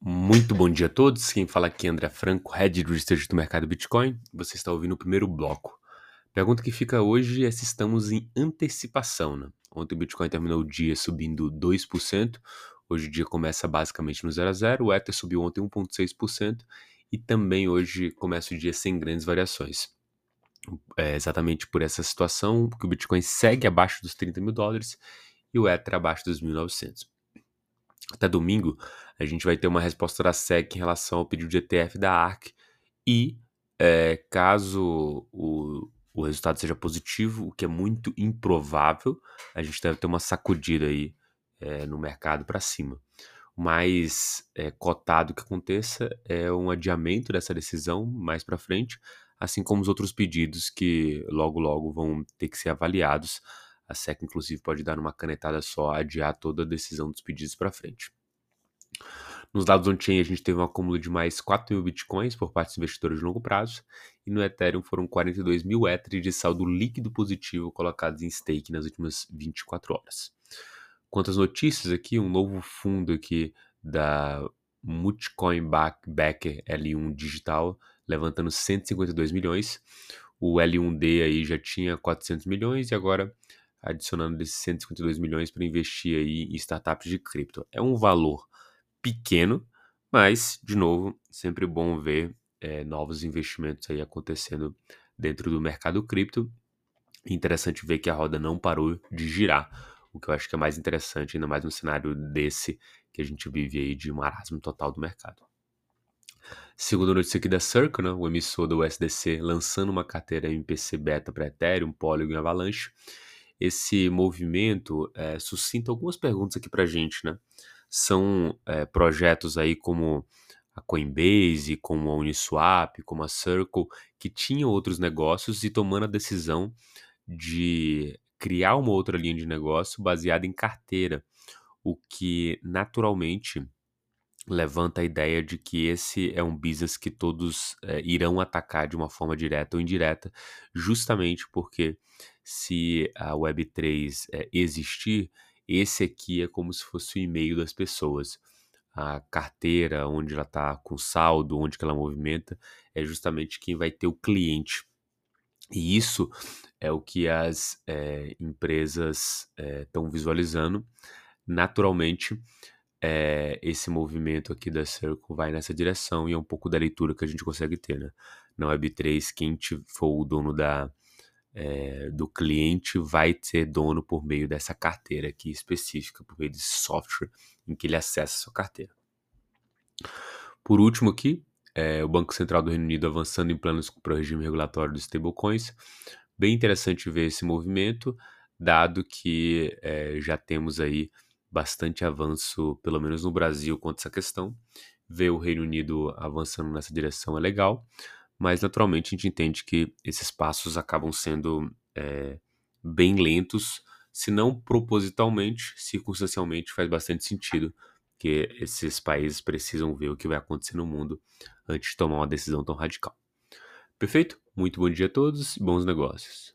Muito bom dia a todos. Quem fala aqui é André Franco, Head Research do mercado Bitcoin. Você está ouvindo o primeiro bloco. Pergunta que fica hoje é se estamos em antecipação. Né? Ontem o Bitcoin terminou o dia subindo 2%. Hoje o dia começa basicamente no 0 a 0. O Ether subiu ontem 1,6% e também hoje começa o dia sem grandes variações. É exatamente por essa situação que o Bitcoin segue abaixo dos 30 mil dólares e o Ether abaixo dos 1.900. Até domingo, a gente vai ter uma resposta da SEC em relação ao pedido de ETF da ARC e é, caso o, o resultado seja positivo, o que é muito improvável, a gente deve ter uma sacudida aí é, no mercado para cima. O mais é, cotado que aconteça é um adiamento dessa decisão mais para frente, assim como os outros pedidos que logo logo vão ter que ser avaliados. A SEC, inclusive, pode dar uma canetada só, adiar toda a decisão dos pedidos para frente. Nos dados on-chain, a gente teve um acúmulo de mais 4 mil bitcoins por parte dos investidores de longo prazo, e no Ethereum foram 42 mil Ether de saldo líquido positivo colocados em stake nas últimas 24 horas. Quanto às notícias aqui, um novo fundo aqui da Multicoin Backer L1 Digital, levantando 152 milhões. O L1D aí já tinha 400 milhões e agora adicionando esses 152 milhões para investir aí em startups de cripto. É um valor pequeno, mas, de novo, sempre bom ver é, novos investimentos aí acontecendo dentro do mercado cripto. Interessante ver que a roda não parou de girar, o que eu acho que é mais interessante, ainda mais no cenário desse que a gente vive aí de marasmo total do mercado. Segunda notícia aqui da Circle, né, o emissor do USDC lançando uma carteira MPC Beta para Ethereum, Polygon e Avalanche. Esse movimento é, suscita algumas perguntas aqui para gente, né? são é, projetos aí como a Coinbase, como a Uniswap, como a Circle, que tinham outros negócios e tomando a decisão de criar uma outra linha de negócio baseada em carteira, o que naturalmente levanta a ideia de que esse é um business que todos é, irão atacar de uma forma direta ou indireta, justamente porque se a Web3 é, existir, esse aqui é como se fosse o e-mail das pessoas. A carteira, onde ela está com saldo, onde que ela movimenta, é justamente quem vai ter o cliente. E isso é o que as é, empresas estão é, visualizando. Naturalmente, é, esse movimento aqui da Circle vai nessa direção e é um pouco da leitura que a gente consegue ter. Né? Na Web3, quem for o dono da, é, do cliente vai ser dono por meio dessa carteira aqui específica, por meio desse software em que ele acessa a sua carteira. Por último aqui, é, o Banco Central do Reino Unido avançando em planos para o regime regulatório dos stablecoins. Bem interessante ver esse movimento, dado que é, já temos aí bastante avanço, pelo menos no Brasil, quanto a essa questão. Ver o Reino Unido avançando nessa direção é legal mas naturalmente a gente entende que esses passos acabam sendo é, bem lentos, se não propositalmente, circunstancialmente faz bastante sentido que esses países precisam ver o que vai acontecer no mundo antes de tomar uma decisão tão radical. Perfeito? Muito bom dia a todos e bons negócios.